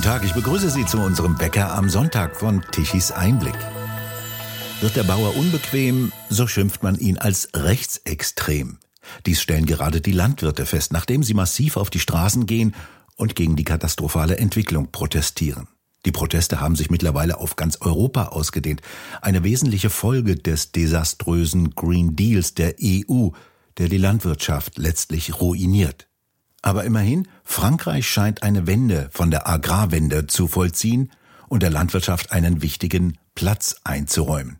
Guten Tag, ich begrüße Sie zu unserem Bäcker am Sonntag von Tichys Einblick. Wird der Bauer unbequem, so schimpft man ihn als rechtsextrem. Dies stellen gerade die Landwirte fest, nachdem sie massiv auf die Straßen gehen und gegen die katastrophale Entwicklung protestieren. Die Proteste haben sich mittlerweile auf ganz Europa ausgedehnt. Eine wesentliche Folge des desaströsen Green Deals der EU, der die Landwirtschaft letztlich ruiniert. Aber immerhin, Frankreich scheint eine Wende von der Agrarwende zu vollziehen und der Landwirtschaft einen wichtigen Platz einzuräumen.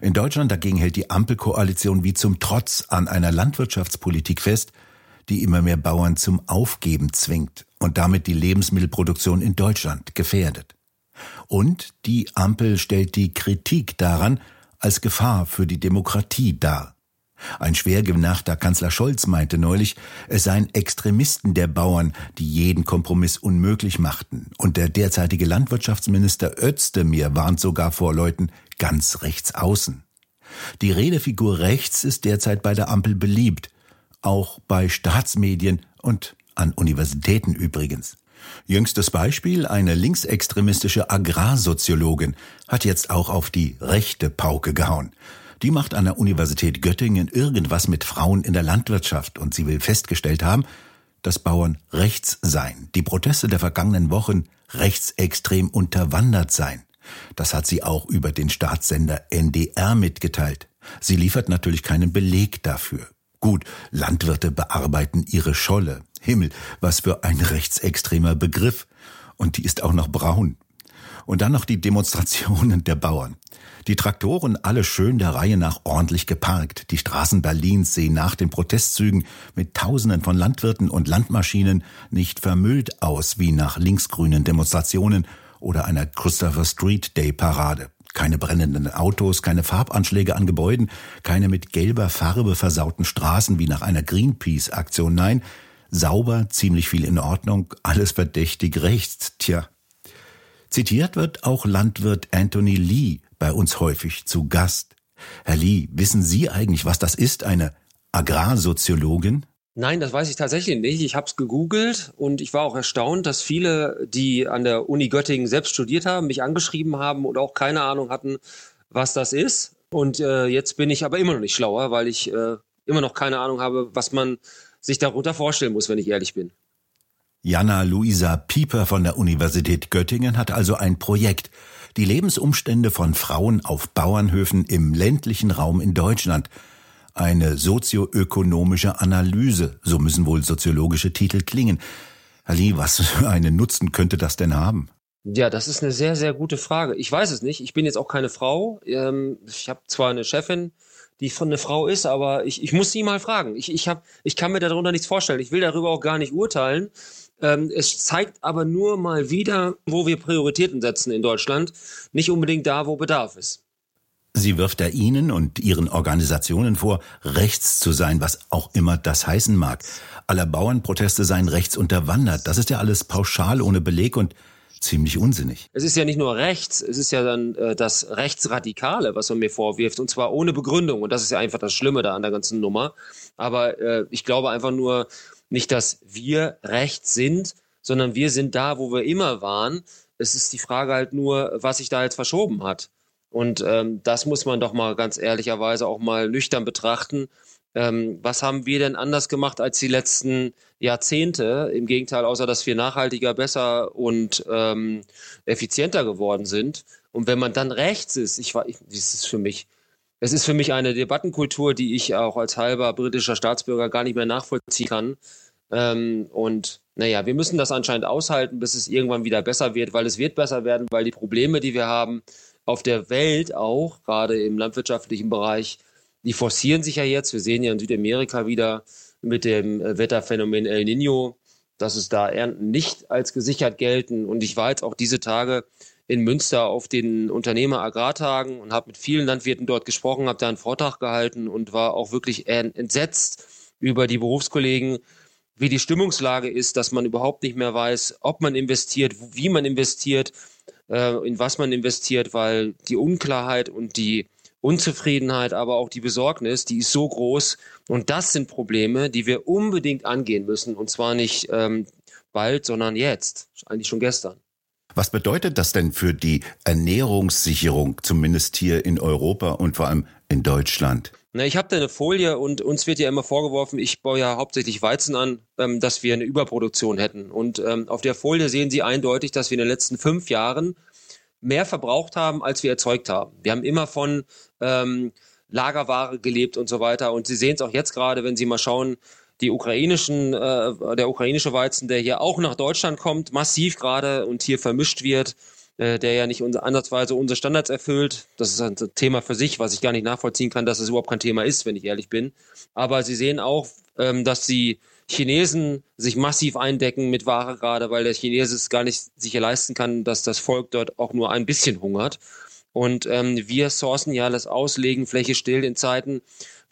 In Deutschland dagegen hält die Ampelkoalition wie zum Trotz an einer Landwirtschaftspolitik fest, die immer mehr Bauern zum Aufgeben zwingt und damit die Lebensmittelproduktion in Deutschland gefährdet. Und die Ampel stellt die Kritik daran als Gefahr für die Demokratie dar. Ein schwer genervter Kanzler Scholz meinte neulich, es seien Extremisten der Bauern, die jeden Kompromiss unmöglich machten. Und der derzeitige Landwirtschaftsminister Özdemir warnt sogar vor Leuten ganz rechts außen. Die Redefigur rechts ist derzeit bei der Ampel beliebt, auch bei Staatsmedien und an Universitäten übrigens. Jüngstes Beispiel, eine linksextremistische Agrarsoziologin hat jetzt auch auf die rechte Pauke gehauen. Die macht an der Universität Göttingen irgendwas mit Frauen in der Landwirtschaft und sie will festgestellt haben, dass Bauern rechts seien, die Proteste der vergangenen Wochen rechtsextrem unterwandert seien. Das hat sie auch über den Staatssender NDR mitgeteilt. Sie liefert natürlich keinen Beleg dafür. Gut, Landwirte bearbeiten ihre Scholle. Himmel, was für ein rechtsextremer Begriff. Und die ist auch noch braun. Und dann noch die Demonstrationen der Bauern. Die Traktoren alle schön der Reihe nach ordentlich geparkt. Die Straßen Berlins sehen nach den Protestzügen mit Tausenden von Landwirten und Landmaschinen nicht vermüllt aus wie nach linksgrünen Demonstrationen oder einer Christopher Street Day Parade. Keine brennenden Autos, keine Farbanschläge an Gebäuden, keine mit gelber Farbe versauten Straßen wie nach einer Greenpeace-Aktion. Nein, sauber, ziemlich viel in Ordnung, alles verdächtig rechts. Tja. Zitiert wird auch Landwirt Anthony Lee bei uns häufig zu Gast. Herr Lee, wissen Sie eigentlich, was das ist, eine Agrarsoziologin? Nein, das weiß ich tatsächlich nicht. Ich habe es gegoogelt und ich war auch erstaunt, dass viele, die an der Uni Göttingen selbst studiert haben, mich angeschrieben haben und auch keine Ahnung hatten, was das ist. Und äh, jetzt bin ich aber immer noch nicht schlauer, weil ich äh, immer noch keine Ahnung habe, was man sich darunter vorstellen muss, wenn ich ehrlich bin. Jana Luisa Pieper von der Universität Göttingen hat also ein Projekt, die Lebensumstände von Frauen auf Bauernhöfen im ländlichen Raum in Deutschland. Eine sozioökonomische Analyse, so müssen wohl soziologische Titel klingen. Ali, was für einen Nutzen könnte das denn haben? Ja, das ist eine sehr, sehr gute Frage. Ich weiß es nicht. Ich bin jetzt auch keine Frau. Ähm, ich habe zwar eine Chefin, die von einer Frau ist, aber ich, ich muss sie mal fragen. Ich, ich, hab, ich kann mir darunter nichts vorstellen. Ich will darüber auch gar nicht urteilen. Ähm, es zeigt aber nur mal wieder, wo wir Prioritäten setzen in Deutschland, nicht unbedingt da, wo Bedarf ist. Sie wirft er Ihnen und Ihren Organisationen vor, rechts zu sein, was auch immer das heißen mag. Aller Bauernproteste seien rechts unterwandert. Das ist ja alles pauschal ohne Beleg und ziemlich unsinnig. Es ist ja nicht nur rechts, es ist ja dann äh, das Rechtsradikale, was man mir vorwirft, und zwar ohne Begründung. Und das ist ja einfach das Schlimme da an der ganzen Nummer. Aber äh, ich glaube einfach nur, nicht, dass wir rechts sind, sondern wir sind da, wo wir immer waren. Es ist die Frage halt nur, was sich da jetzt verschoben hat. Und ähm, das muss man doch mal ganz ehrlicherweise auch mal nüchtern betrachten. Ähm, was haben wir denn anders gemacht als die letzten Jahrzehnte? Im Gegenteil, außer dass wir nachhaltiger, besser und ähm, effizienter geworden sind. Und wenn man dann rechts ist, ich ich, das ist für mich, es ist für mich eine Debattenkultur, die ich auch als halber britischer Staatsbürger gar nicht mehr nachvollziehen kann. Ähm, und naja, wir müssen das anscheinend aushalten, bis es irgendwann wieder besser wird, weil es wird besser werden, weil die Probleme, die wir haben auf der Welt auch, gerade im landwirtschaftlichen Bereich, die forcieren sich ja jetzt. Wir sehen ja in Südamerika wieder mit dem äh, Wetterphänomen El Nino, dass es da Ernten nicht als gesichert gelten. Und ich war jetzt auch diese Tage in Münster auf den Unternehmer Agrartagen und habe mit vielen Landwirten dort gesprochen, habe da einen Vortrag gehalten und war auch wirklich entsetzt über die Berufskollegen, wie die Stimmungslage ist, dass man überhaupt nicht mehr weiß, ob man investiert, wie man investiert, äh, in was man investiert, weil die Unklarheit und die Unzufriedenheit, aber auch die Besorgnis, die ist so groß. Und das sind Probleme, die wir unbedingt angehen müssen. Und zwar nicht ähm, bald, sondern jetzt, eigentlich schon gestern. Was bedeutet das denn für die Ernährungssicherung, zumindest hier in Europa und vor allem in Deutschland? Na, ich habe da eine Folie und uns wird ja immer vorgeworfen, ich baue ja hauptsächlich Weizen an, ähm, dass wir eine Überproduktion hätten. Und ähm, auf der Folie sehen Sie eindeutig, dass wir in den letzten fünf Jahren mehr verbraucht haben, als wir erzeugt haben. Wir haben immer von ähm, Lagerware gelebt und so weiter. Und Sie sehen es auch jetzt gerade, wenn Sie mal schauen, die ukrainischen, äh, der ukrainische Weizen, der hier auch nach Deutschland kommt, massiv gerade und hier vermischt wird, äh, der ja nicht unser, ansatzweise unsere Standards erfüllt. Das ist ein Thema für sich, was ich gar nicht nachvollziehen kann, dass es überhaupt kein Thema ist, wenn ich ehrlich bin. Aber Sie sehen auch, ähm, dass die Chinesen sich massiv eindecken mit Ware gerade, weil der Chinese es gar nicht sicher leisten kann, dass das Volk dort auch nur ein bisschen hungert. Und ähm, wir sourcen ja das Auslegen Fläche still in Zeiten,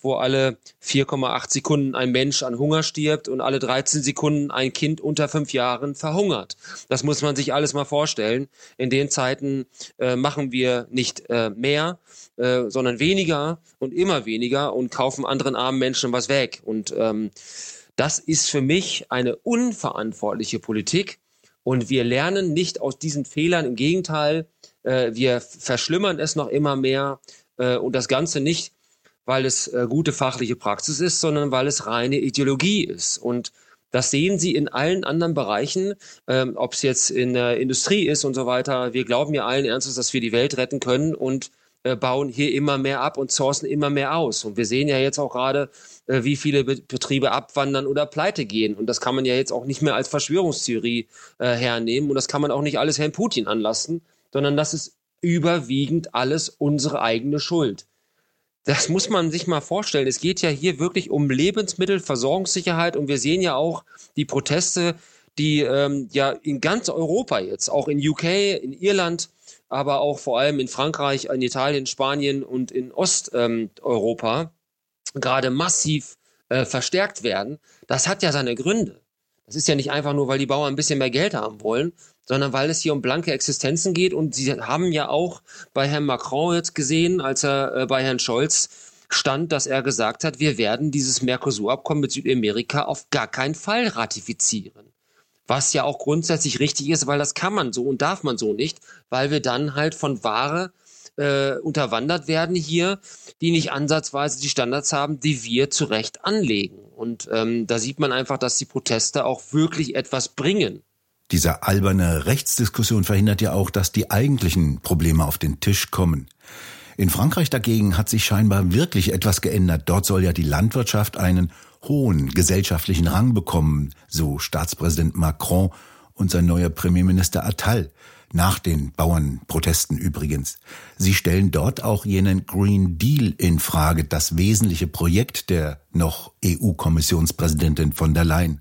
wo alle 4,8 Sekunden ein Mensch an Hunger stirbt und alle 13 Sekunden ein Kind unter fünf Jahren verhungert. Das muss man sich alles mal vorstellen. In den Zeiten äh, machen wir nicht äh, mehr, äh, sondern weniger und immer weniger und kaufen anderen armen Menschen was weg. Und ähm, das ist für mich eine unverantwortliche Politik. Und wir lernen nicht aus diesen Fehlern. Im Gegenteil, äh, wir verschlimmern es noch immer mehr. Äh, und das Ganze nicht weil es äh, gute fachliche Praxis ist, sondern weil es reine Ideologie ist. Und das sehen Sie in allen anderen Bereichen, ähm, ob es jetzt in der Industrie ist und so weiter. Wir glauben ja allen Ernstes, dass wir die Welt retten können und äh, bauen hier immer mehr ab und sourcen immer mehr aus. Und wir sehen ja jetzt auch gerade, äh, wie viele Be Betriebe abwandern oder pleite gehen. Und das kann man ja jetzt auch nicht mehr als Verschwörungstheorie äh, hernehmen. Und das kann man auch nicht alles Herrn Putin anlassen, sondern das ist überwiegend alles unsere eigene Schuld. Das muss man sich mal vorstellen. Es geht ja hier wirklich um Lebensmittelversorgungssicherheit und wir sehen ja auch die Proteste, die ähm, ja in ganz Europa jetzt, auch in UK, in Irland, aber auch vor allem in Frankreich, in Italien, Spanien und in Osteuropa ähm, gerade massiv äh, verstärkt werden. Das hat ja seine Gründe. Das ist ja nicht einfach nur, weil die Bauern ein bisschen mehr Geld haben wollen, sondern weil es hier um blanke Existenzen geht. Und sie haben ja auch bei Herrn Macron jetzt gesehen, als er äh, bei Herrn Scholz stand, dass er gesagt hat, wir werden dieses Mercosur-Abkommen mit Südamerika auf gar keinen Fall ratifizieren. Was ja auch grundsätzlich richtig ist, weil das kann man so und darf man so nicht, weil wir dann halt von Ware äh, unterwandert werden hier, die nicht ansatzweise die Standards haben, die wir zu Recht anlegen. Und ähm, da sieht man einfach, dass die Proteste auch wirklich etwas bringen. Diese alberne Rechtsdiskussion verhindert ja auch, dass die eigentlichen Probleme auf den Tisch kommen. In Frankreich dagegen hat sich scheinbar wirklich etwas geändert. Dort soll ja die Landwirtschaft einen hohen gesellschaftlichen Rang bekommen, so Staatspräsident Macron und sein neuer Premierminister Attal. Nach den Bauernprotesten übrigens. Sie stellen dort auch jenen Green Deal in Frage, das wesentliche Projekt der noch EU-Kommissionspräsidentin von der Leyen.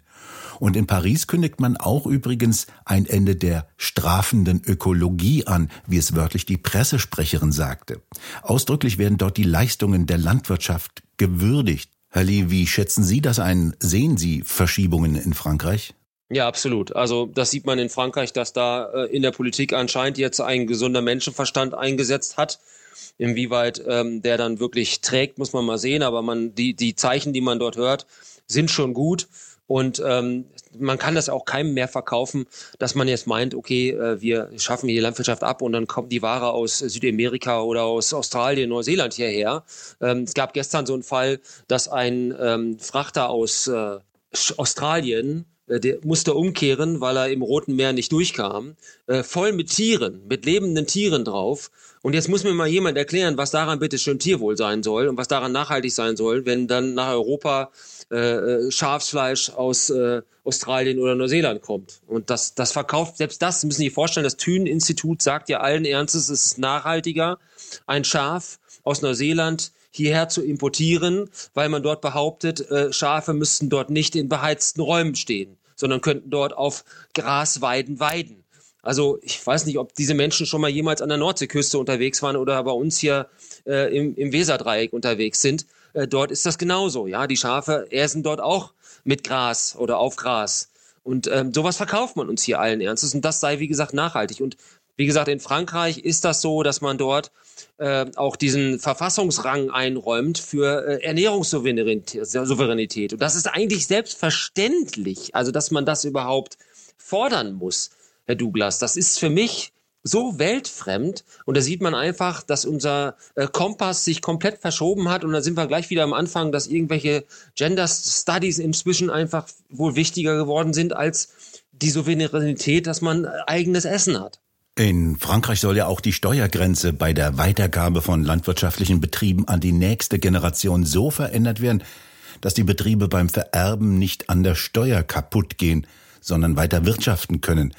Und in Paris kündigt man auch übrigens ein Ende der strafenden Ökologie an, wie es wörtlich die Pressesprecherin sagte. Ausdrücklich werden dort die Leistungen der Landwirtschaft gewürdigt. Herr Lee, wie schätzen Sie das ein? Sehen Sie Verschiebungen in Frankreich? Ja, absolut. Also das sieht man in Frankreich, dass da äh, in der Politik anscheinend jetzt ein gesunder Menschenverstand eingesetzt hat. Inwieweit ähm, der dann wirklich trägt, muss man mal sehen. Aber man die die Zeichen, die man dort hört, sind schon gut. Und ähm, man kann das auch keinem mehr verkaufen, dass man jetzt meint, okay, äh, wir schaffen hier die Landwirtschaft ab und dann kommt die Ware aus Südamerika oder aus Australien, Neuseeland hierher. Ähm, es gab gestern so einen Fall, dass ein ähm, Frachter aus äh, Australien der musste umkehren, weil er im Roten Meer nicht durchkam, äh, voll mit Tieren, mit lebenden Tieren drauf. Und jetzt muss mir mal jemand erklären, was daran bitte schön Tierwohl sein soll und was daran nachhaltig sein soll, wenn dann nach Europa äh, äh, Schafsfleisch aus äh, Australien oder Neuseeland kommt. Und das, das verkauft, selbst das müssen Sie sich vorstellen, das Thünen-Institut sagt ja allen Ernstes, es ist nachhaltiger, ein Schaf aus Neuseeland hierher zu importieren, weil man dort behauptet, äh, Schafe müssten dort nicht in beheizten Räumen stehen, sondern könnten dort auf Grasweiden weiden. Also ich weiß nicht, ob diese Menschen schon mal jemals an der Nordseeküste unterwegs waren oder bei uns hier äh, im, im Weserdreieck unterwegs sind. Äh, dort ist das genauso. Ja, die Schafe essen dort auch mit Gras oder auf Gras. Und ähm, sowas verkauft man uns hier allen Ernstes. Und das sei, wie gesagt, nachhaltig. Und wie gesagt, in Frankreich ist das so, dass man dort äh, auch diesen Verfassungsrang einräumt für äh, Ernährungssouveränität. Und das ist eigentlich selbstverständlich, also dass man das überhaupt fordern muss. Herr Douglas. Das ist für mich so weltfremd und da sieht man einfach, dass unser äh, Kompass sich komplett verschoben hat und da sind wir gleich wieder am Anfang, dass irgendwelche Gender Studies inzwischen einfach wohl wichtiger geworden sind als die Souveränität, dass man eigenes Essen hat. In Frankreich soll ja auch die Steuergrenze bei der Weitergabe von landwirtschaftlichen Betrieben an die nächste Generation so verändert werden, dass die Betriebe beim Vererben nicht an der Steuer kaputt gehen, sondern weiter wirtschaften können.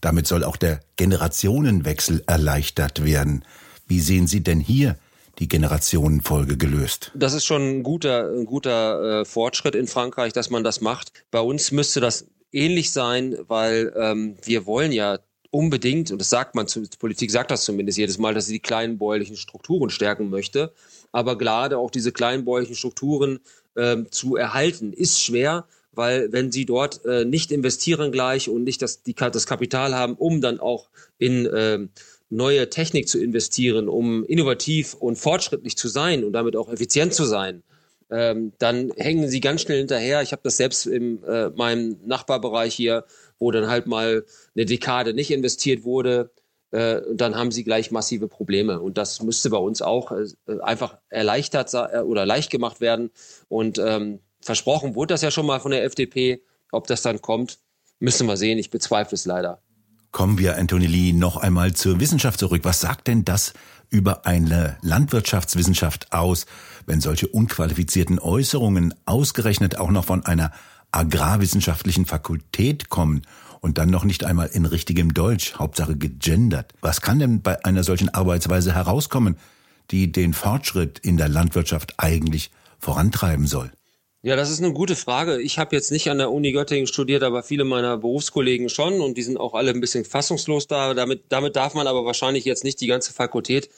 Damit soll auch der Generationenwechsel erleichtert werden. Wie sehen Sie denn hier die Generationenfolge gelöst? Das ist schon ein guter, ein guter äh, Fortschritt in Frankreich, dass man das macht. Bei uns müsste das ähnlich sein, weil ähm, wir wollen ja unbedingt, und das sagt man, die Politik sagt das zumindest jedes Mal, dass sie die kleinen bäuerlichen Strukturen stärken möchte. Aber gerade auch diese kleinen bäuerlichen Strukturen ähm, zu erhalten, ist schwer, weil wenn sie dort äh, nicht investieren gleich und nicht das, die, das Kapital haben, um dann auch in ähm, neue Technik zu investieren, um innovativ und fortschrittlich zu sein und damit auch effizient zu sein, ähm, dann hängen sie ganz schnell hinterher. Ich habe das selbst in äh, meinem Nachbarbereich hier, wo dann halt mal eine Dekade nicht investiert wurde, äh, dann haben sie gleich massive Probleme. Und das müsste bei uns auch äh, einfach erleichtert äh, oder leicht gemacht werden. Und ähm, versprochen wurde das ja schon mal von der FDP. Ob das dann kommt, müssen wir sehen. Ich bezweifle es leider. Kommen wir, Anthony Lee, noch einmal zur Wissenschaft zurück. Was sagt denn das über eine Landwirtschaftswissenschaft aus, wenn solche unqualifizierten Äußerungen ausgerechnet auch noch von einer agrarwissenschaftlichen Fakultät kommen und dann noch nicht einmal in richtigem Deutsch, Hauptsache gegendert? Was kann denn bei einer solchen Arbeitsweise herauskommen, die den Fortschritt in der Landwirtschaft eigentlich vorantreiben soll? Ja, das ist eine gute Frage. Ich habe jetzt nicht an der Uni Göttingen studiert, aber viele meiner Berufskollegen schon und die sind auch alle ein bisschen fassungslos da. Damit, damit darf man aber wahrscheinlich jetzt nicht die ganze Fakultät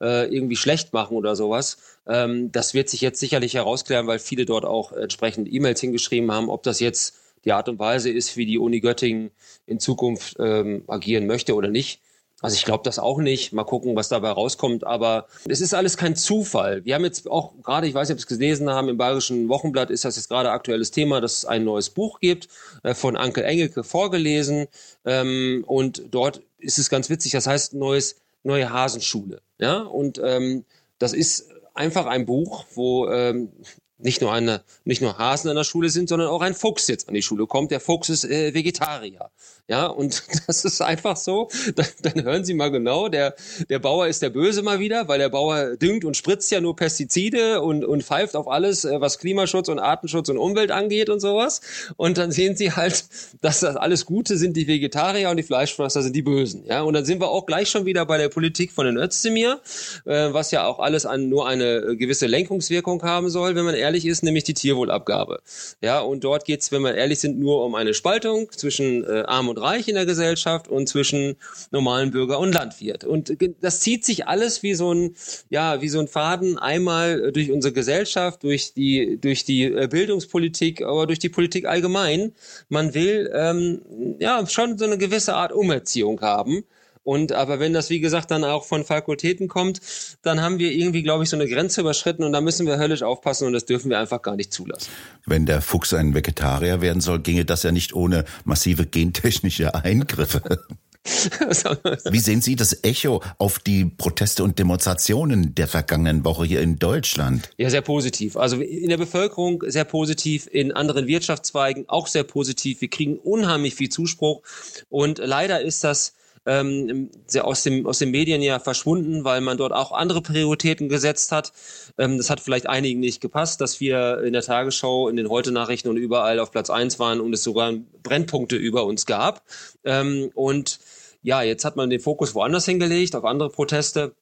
äh, irgendwie schlecht machen oder sowas. Ähm, das wird sich jetzt sicherlich herausklären, weil viele dort auch entsprechend E-Mails hingeschrieben haben, ob das jetzt die Art und Weise ist, wie die Uni Göttingen in Zukunft ähm, agieren möchte oder nicht. Also ich glaube das auch nicht. Mal gucken, was dabei rauskommt. Aber es ist alles kein Zufall. Wir haben jetzt auch gerade, ich weiß nicht, ob Sie es gelesen haben, im Bayerischen Wochenblatt ist das jetzt gerade aktuelles Thema, dass es ein neues Buch gibt, äh, von Ankel Engelke vorgelesen. Ähm, und dort ist es ganz witzig, das heißt neues, neue Hasenschule. Ja, und ähm, das ist einfach ein Buch, wo ähm, nicht nur eine, nicht nur Hasen an der Schule sind, sondern auch ein Fuchs jetzt an die Schule kommt. Der Fuchs ist äh, Vegetarier. Ja, und das ist einfach so. Dann, dann hören Sie mal genau, der, der Bauer ist der Böse mal wieder, weil der Bauer düngt und spritzt ja nur Pestizide und, und pfeift auf alles, äh, was Klimaschutz und Artenschutz und Umwelt angeht und sowas. Und dann sehen Sie halt, dass das alles Gute sind die Vegetarier und die Fleischfresser sind die Bösen. Ja, und dann sind wir auch gleich schon wieder bei der Politik von den Özdemir, äh, was ja auch alles an nur eine gewisse Lenkungswirkung haben soll, wenn man ehrlich ist, nämlich die Tierwohlabgabe. Ja, und dort geht's, wenn wir ehrlich sind, nur um eine Spaltung zwischen äh, Arm und und Reich in der Gesellschaft und zwischen normalen Bürger und Landwirt. Und das zieht sich alles wie so ein, ja, wie so ein Faden einmal durch unsere Gesellschaft, durch die, durch die äh, Bildungspolitik, aber durch die Politik allgemein. Man will, ähm, ja, schon so eine gewisse Art Umerziehung haben. Und aber wenn das, wie gesagt, dann auch von Fakultäten kommt, dann haben wir irgendwie, glaube ich, so eine Grenze überschritten und da müssen wir höllisch aufpassen und das dürfen wir einfach gar nicht zulassen. Wenn der Fuchs ein Vegetarier werden soll, ginge das ja nicht ohne massive gentechnische Eingriffe. Wie sehen Sie das Echo auf die Proteste und Demonstrationen der vergangenen Woche hier in Deutschland? Ja, sehr positiv. Also in der Bevölkerung sehr positiv, in anderen Wirtschaftszweigen auch sehr positiv. Wir kriegen unheimlich viel Zuspruch und leider ist das ähm, aus, dem, aus den Medien ja verschwunden, weil man dort auch andere Prioritäten gesetzt hat. Ähm, das hat vielleicht einigen nicht gepasst, dass wir in der Tagesschau, in den Heute-Nachrichten und überall auf Platz eins waren und es sogar Brennpunkte über uns gab. Ähm, und ja, jetzt hat man den Fokus woanders hingelegt, auf andere Proteste.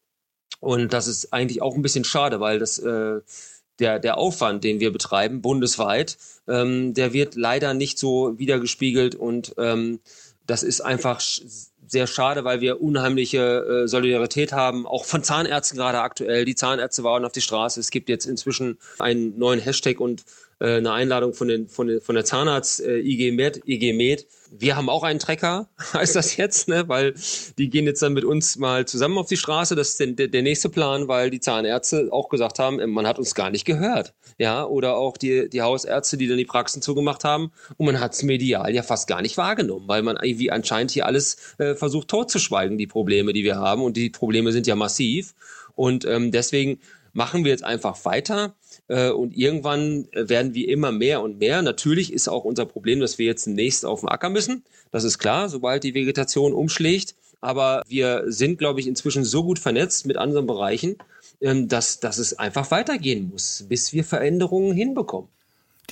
Und das ist eigentlich auch ein bisschen schade, weil das äh, der, der Aufwand, den wir betreiben, bundesweit, ähm, der wird leider nicht so wiedergespiegelt und ähm, das ist einfach sehr schade, weil wir unheimliche äh, Solidarität haben, auch von Zahnärzten gerade aktuell. Die Zahnärzte waren auf die Straße. Es gibt jetzt inzwischen einen neuen Hashtag und äh, eine Einladung von, den, von, den, von der Zahnarzt äh, IG Med, IG Med. Wir haben auch einen Trecker, heißt das jetzt, ne? weil die gehen jetzt dann mit uns mal zusammen auf die Straße. Das ist der, der nächste Plan, weil die Zahnärzte auch gesagt haben, man hat uns gar nicht gehört. Ja, oder auch die, die Hausärzte, die dann die Praxen zugemacht haben und man hat es medial ja fast gar nicht wahrgenommen, weil man irgendwie anscheinend hier alles äh, versucht totzuschweigen, die Probleme, die wir haben. Und die Probleme sind ja massiv. Und ähm, deswegen machen wir jetzt einfach weiter. Äh, und irgendwann werden wir immer mehr und mehr. Natürlich ist auch unser Problem, dass wir jetzt zunächst auf den Acker müssen. Das ist klar, sobald die Vegetation umschlägt. Aber wir sind, glaube ich, inzwischen so gut vernetzt mit anderen Bereichen, ähm, dass, dass es einfach weitergehen muss, bis wir Veränderungen hinbekommen.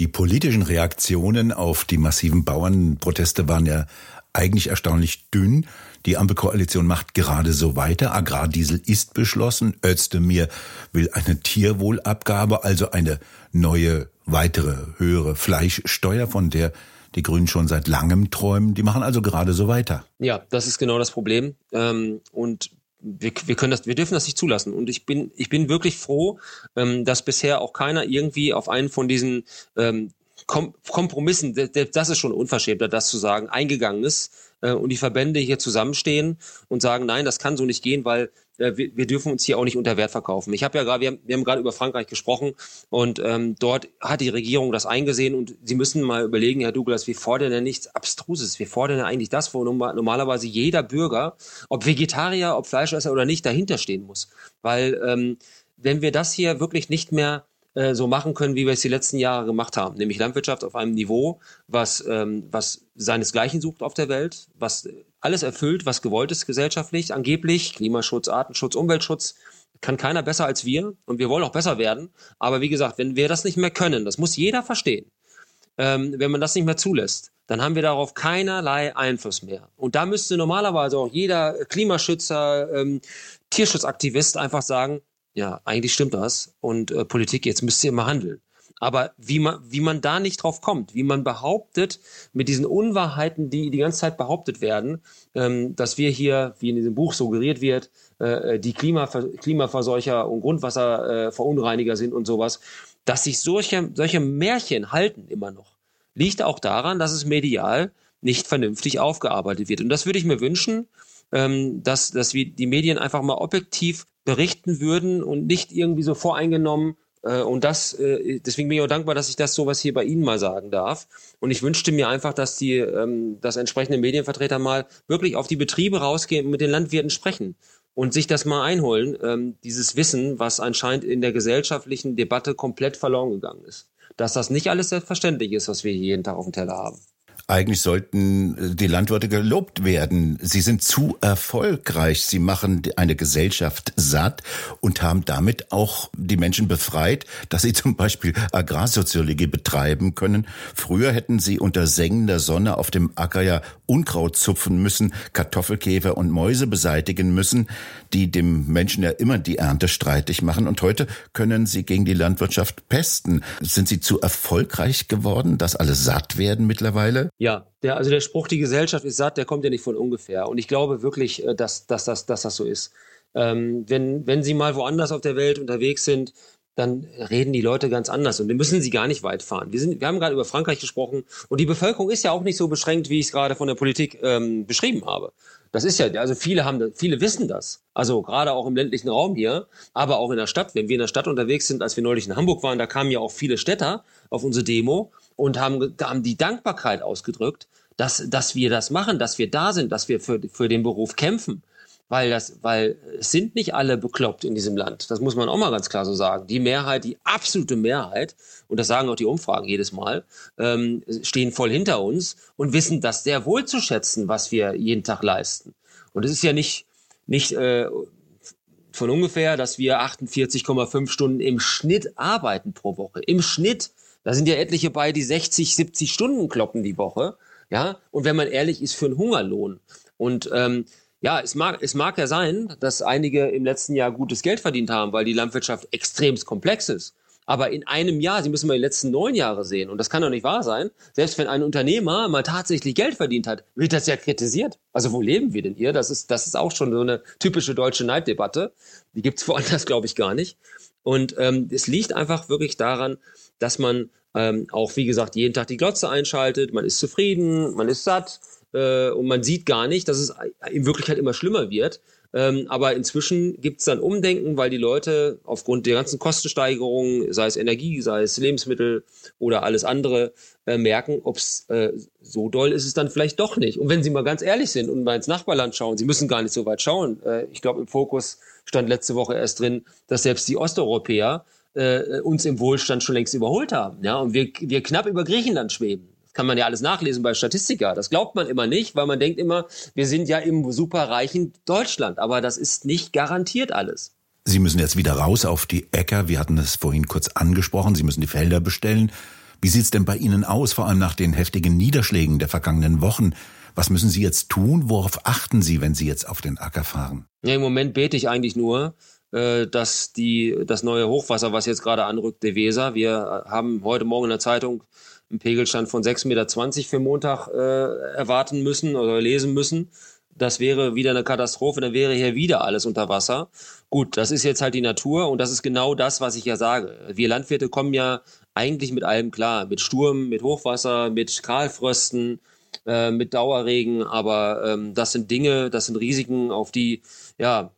Die politischen Reaktionen auf die massiven Bauernproteste waren ja eigentlich erstaunlich dünn. Die Ampelkoalition macht gerade so weiter. Agrardiesel ist beschlossen. Özdemir will eine Tierwohlabgabe, also eine neue, weitere, höhere Fleischsteuer, von der die Grünen schon seit langem träumen. Die machen also gerade so weiter. Ja, das ist genau das Problem. Ähm, und wir, wir können das, wir dürfen das nicht zulassen. Und ich bin, ich bin wirklich froh, ähm, dass bisher auch keiner irgendwie auf einen von diesen ähm, Kom Kompromissen, das ist schon unverschämter, das zu sagen, eingegangen ist äh, und die Verbände hier zusammenstehen und sagen, nein, das kann so nicht gehen, weil äh, wir, wir dürfen uns hier auch nicht unter Wert verkaufen. Ich habe ja gerade, wir haben, haben gerade über Frankreich gesprochen und ähm, dort hat die Regierung das eingesehen und Sie müssen mal überlegen, Herr Douglas, wir fordern ja nichts Abstruses. Wir fordern ja eigentlich das, wo normalerweise jeder Bürger, ob Vegetarier, ob Fleischesser oder nicht, dahinter stehen muss. Weil ähm, wenn wir das hier wirklich nicht mehr äh, so machen können, wie wir es die letzten Jahre gemacht haben, nämlich Landwirtschaft auf einem Niveau, was, ähm, was seinesgleichen sucht auf der Welt, was alles erfüllt, was gewollt ist gesellschaftlich, angeblich Klimaschutz, Artenschutz, Umweltschutz, kann keiner besser als wir und wir wollen auch besser werden. Aber wie gesagt, wenn wir das nicht mehr können, das muss jeder verstehen, ähm, wenn man das nicht mehr zulässt, dann haben wir darauf keinerlei Einfluss mehr. Und da müsste normalerweise auch jeder Klimaschützer, ähm, Tierschutzaktivist einfach sagen, ja, eigentlich stimmt das. Und äh, Politik, jetzt müsst ihr immer handeln. Aber wie man, wie man da nicht drauf kommt, wie man behauptet, mit diesen Unwahrheiten, die die ganze Zeit behauptet werden, ähm, dass wir hier, wie in diesem Buch suggeriert wird, äh, die Klimaver Klimaverseucher und Grundwasserverunreiniger äh, sind und sowas, dass sich solche, solche Märchen halten immer noch, liegt auch daran, dass es medial nicht vernünftig aufgearbeitet wird. Und das würde ich mir wünschen, ähm, dass, dass wir die Medien einfach mal objektiv berichten würden und nicht irgendwie so voreingenommen. Äh, und das, äh, deswegen bin ich auch dankbar, dass ich das sowas hier bei Ihnen mal sagen darf. Und ich wünschte mir einfach, dass die, ähm, dass entsprechende Medienvertreter mal wirklich auf die Betriebe rausgehen und mit den Landwirten sprechen und sich das mal einholen, ähm, dieses Wissen, was anscheinend in der gesellschaftlichen Debatte komplett verloren gegangen ist. Dass das nicht alles selbstverständlich ist, was wir hier jeden Tag auf dem Teller haben. Eigentlich sollten äh, die Landwirte gelobt werden. Sie sind zu erfolgreich. Sie machen eine Gesellschaft satt und haben damit auch die Menschen befreit, dass sie zum Beispiel Agrarsoziologie betreiben können. Früher hätten sie unter sengender Sonne auf dem Acker ja Unkraut zupfen müssen, Kartoffelkäfer und Mäuse beseitigen müssen, die dem Menschen ja immer die Ernte streitig machen. Und heute können sie gegen die Landwirtschaft pesten. Sind sie zu erfolgreich geworden, dass alle satt werden mittlerweile? Ja, der, also der Spruch, die Gesellschaft ist satt, der kommt ja nicht von ungefähr. Und ich glaube wirklich, äh, dass, dass, dass, dass das so ist. Ähm, wenn, wenn Sie mal woanders auf der Welt unterwegs sind, dann reden die Leute ganz anders und wir müssen sie gar nicht weit fahren. Wir, sind, wir haben gerade über Frankreich gesprochen und die Bevölkerung ist ja auch nicht so beschränkt, wie ich es gerade von der Politik ähm, beschrieben habe. Das ist ja, also viele haben, viele wissen das. Also gerade auch im ländlichen Raum hier, aber auch in der Stadt. Wenn wir in der Stadt unterwegs sind, als wir neulich in Hamburg waren, da kamen ja auch viele Städter auf unsere Demo und haben, haben die Dankbarkeit ausgedrückt, dass, dass wir das machen, dass wir da sind, dass wir für, für den Beruf kämpfen. Weil das, weil es sind nicht alle bekloppt in diesem Land. Das muss man auch mal ganz klar so sagen. Die Mehrheit, die absolute Mehrheit, und das sagen auch die Umfragen jedes Mal, ähm, stehen voll hinter uns und wissen das sehr wohl zu schätzen, was wir jeden Tag leisten. Und es ist ja nicht, nicht äh, von ungefähr, dass wir 48,5 Stunden im Schnitt arbeiten pro Woche. Im Schnitt. Da sind ja etliche bei, die 60, 70 Stunden kloppen die Woche. Ja, und wenn man ehrlich ist, für einen Hungerlohn. Und ähm, ja, es mag, es mag ja sein, dass einige im letzten Jahr gutes Geld verdient haben, weil die Landwirtschaft extremst komplex ist. Aber in einem Jahr, Sie müssen mal die letzten neun Jahre sehen, und das kann doch nicht wahr sein, selbst wenn ein Unternehmer mal tatsächlich Geld verdient hat, wird das ja kritisiert. Also wo leben wir denn hier? Das ist, das ist auch schon so eine typische deutsche Neiddebatte. Die gibt's woanders, glaube ich, gar nicht. Und ähm, es liegt einfach wirklich daran, dass man ähm, auch wie gesagt jeden Tag die Glotze einschaltet, man ist zufrieden, man ist satt äh, und man sieht gar nicht, dass es in Wirklichkeit immer schlimmer wird. Ähm, aber inzwischen gibt es dann Umdenken, weil die Leute aufgrund der ganzen Kostensteigerungen, sei es Energie, sei es Lebensmittel oder alles andere, äh, merken, ob es äh, so doll ist es dann vielleicht doch nicht. Und wenn Sie mal ganz ehrlich sind und mal ins Nachbarland schauen, Sie müssen gar nicht so weit schauen. Äh, ich glaube, im Fokus stand letzte Woche erst drin, dass selbst die Osteuropäer äh, uns im Wohlstand schon längst überholt haben. Ja, und wir, wir knapp über Griechenland schweben kann man ja alles nachlesen bei Statistika. Das glaubt man immer nicht, weil man denkt immer, wir sind ja im superreichen Deutschland. Aber das ist nicht garantiert alles. Sie müssen jetzt wieder raus auf die Äcker. Wir hatten es vorhin kurz angesprochen. Sie müssen die Felder bestellen. Wie sieht's denn bei Ihnen aus, vor allem nach den heftigen Niederschlägen der vergangenen Wochen? Was müssen Sie jetzt tun? Worauf achten Sie, wenn Sie jetzt auf den Acker fahren? Ja, im Moment bete ich eigentlich nur, äh, dass die, das neue Hochwasser, was jetzt gerade anrückt, der Weser, wir haben heute Morgen in der Zeitung einen Pegelstand von 6,20 Meter für Montag äh, erwarten müssen oder lesen müssen. Das wäre wieder eine Katastrophe, dann wäre hier wieder alles unter Wasser. Gut, das ist jetzt halt die Natur und das ist genau das, was ich ja sage. Wir Landwirte kommen ja eigentlich mit allem klar. Mit Sturm, mit Hochwasser, mit Kahlfrösten, äh, mit Dauerregen. Aber ähm, das sind Dinge, das sind Risiken, auf die ja,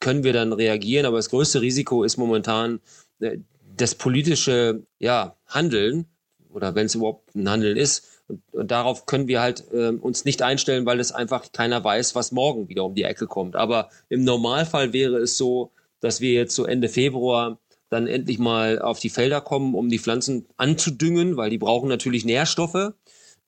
können wir dann reagieren. Aber das größte Risiko ist momentan äh, das politische ja, Handeln oder wenn es überhaupt ein Handeln ist. Und, und darauf können wir halt äh, uns nicht einstellen, weil es einfach keiner weiß, was morgen wieder um die Ecke kommt. Aber im Normalfall wäre es so, dass wir jetzt so Ende Februar dann endlich mal auf die Felder kommen, um die Pflanzen anzudüngen, weil die brauchen natürlich Nährstoffe,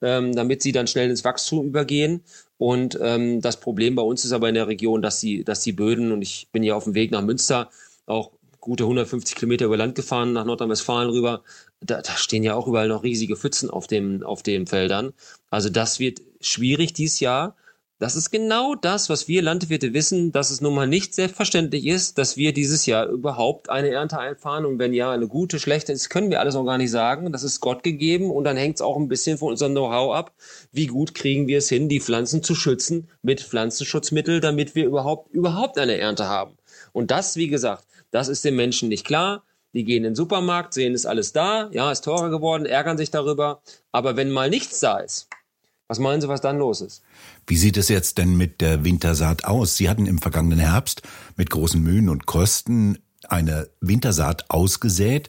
ähm, damit sie dann schnell ins Wachstum übergehen. Und ähm, das Problem bei uns ist aber in der Region, dass die, dass die Böden, und ich bin ja auf dem Weg nach Münster, auch gute 150 Kilometer über Land gefahren, nach Nordrhein-Westfalen rüber. Da, da stehen ja auch überall noch riesige Pfützen auf, dem, auf den Feldern. Also das wird schwierig dieses Jahr. Das ist genau das, was wir Landwirte wissen, dass es nun mal nicht selbstverständlich ist, dass wir dieses Jahr überhaupt eine Ernte einfahren. Und wenn ja, eine gute, schlechte, das können wir alles noch gar nicht sagen. Das ist Gott gegeben. Und dann hängt es auch ein bisschen von unserem Know-how ab. Wie gut kriegen wir es hin, die Pflanzen zu schützen mit Pflanzenschutzmittel, damit wir überhaupt, überhaupt eine Ernte haben. Und das, wie gesagt, das ist den Menschen nicht klar. Die gehen in den Supermarkt, sehen, ist alles da, ja, ist teurer geworden, ärgern sich darüber. Aber wenn mal nichts da ist, was meinen Sie, was dann los ist? Wie sieht es jetzt denn mit der Wintersaat aus? Sie hatten im vergangenen Herbst mit großen Mühen und Kosten eine Wintersaat ausgesät.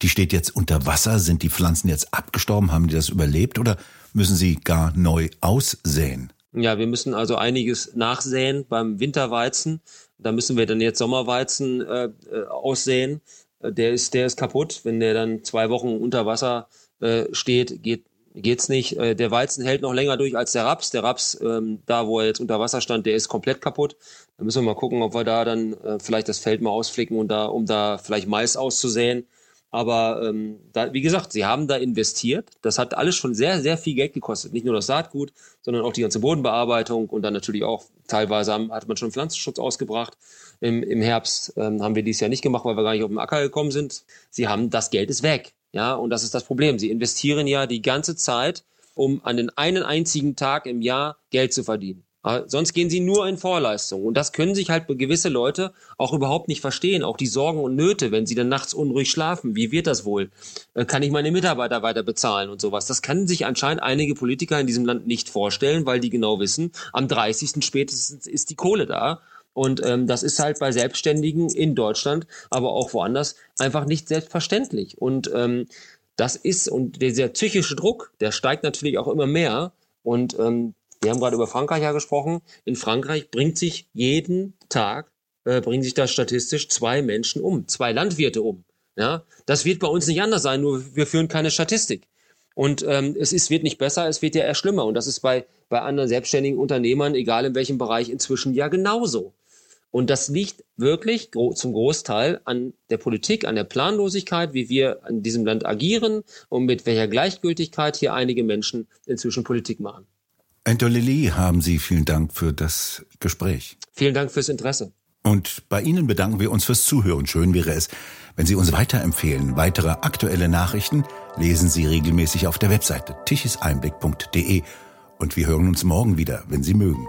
Die steht jetzt unter Wasser. Sind die Pflanzen jetzt abgestorben? Haben die das überlebt oder müssen sie gar neu aussäen? Ja, wir müssen also einiges nachsäen beim Winterweizen. Da müssen wir dann jetzt Sommerweizen äh, äh aussäen. Äh, der ist, der ist kaputt. Wenn der dann zwei Wochen unter Wasser äh, steht, geht geht's nicht. Äh, der Weizen hält noch länger durch als der Raps. Der Raps, ähm, da wo er jetzt unter Wasser stand, der ist komplett kaputt. Da müssen wir mal gucken, ob wir da dann äh, vielleicht das Feld mal ausflicken und da, um da vielleicht Mais auszusäen. Aber ähm, da, wie gesagt, sie haben da investiert. Das hat alles schon sehr, sehr viel Geld gekostet. Nicht nur das Saatgut, sondern auch die ganze Bodenbearbeitung und dann natürlich auch teilweise haben, hat man schon Pflanzenschutz ausgebracht. Im, im Herbst ähm, haben wir dies Jahr nicht gemacht, weil wir gar nicht auf den Acker gekommen sind. Sie haben, das Geld ist weg. Ja, und das ist das Problem. Sie investieren ja die ganze Zeit, um an den einen einzigen Tag im Jahr Geld zu verdienen. Sonst gehen sie nur in Vorleistung. Und das können sich halt gewisse Leute auch überhaupt nicht verstehen. Auch die Sorgen und Nöte, wenn sie dann nachts unruhig schlafen. Wie wird das wohl? Äh, kann ich meine Mitarbeiter weiter bezahlen und sowas? Das können sich anscheinend einige Politiker in diesem Land nicht vorstellen, weil die genau wissen, am 30. spätestens ist die Kohle da. Und ähm, das ist halt bei Selbstständigen in Deutschland, aber auch woanders einfach nicht selbstverständlich. Und ähm, das ist, und dieser psychische Druck, der steigt natürlich auch immer mehr. Und ähm, wir haben gerade über Frankreich ja gesprochen. In Frankreich bringt sich jeden Tag, äh, bringen sich da statistisch zwei Menschen um, zwei Landwirte um. Ja, das wird bei uns nicht anders sein, nur wir führen keine Statistik. Und ähm, es ist, wird nicht besser, es wird ja eher schlimmer. Und das ist bei, bei anderen selbstständigen Unternehmern, egal in welchem Bereich, inzwischen ja genauso. Und das liegt wirklich gro zum Großteil an der Politik, an der Planlosigkeit, wie wir in diesem Land agieren und mit welcher Gleichgültigkeit hier einige Menschen inzwischen Politik machen. Lilly, haben Sie vielen Dank für das Gespräch. Vielen Dank fürs Interesse. Und bei Ihnen bedanken wir uns fürs Zuhören. Schön wäre es, wenn Sie uns weiterempfehlen. Weitere aktuelle Nachrichten lesen Sie regelmäßig auf der Webseite tichiseinblick.de. Und wir hören uns morgen wieder, wenn Sie mögen.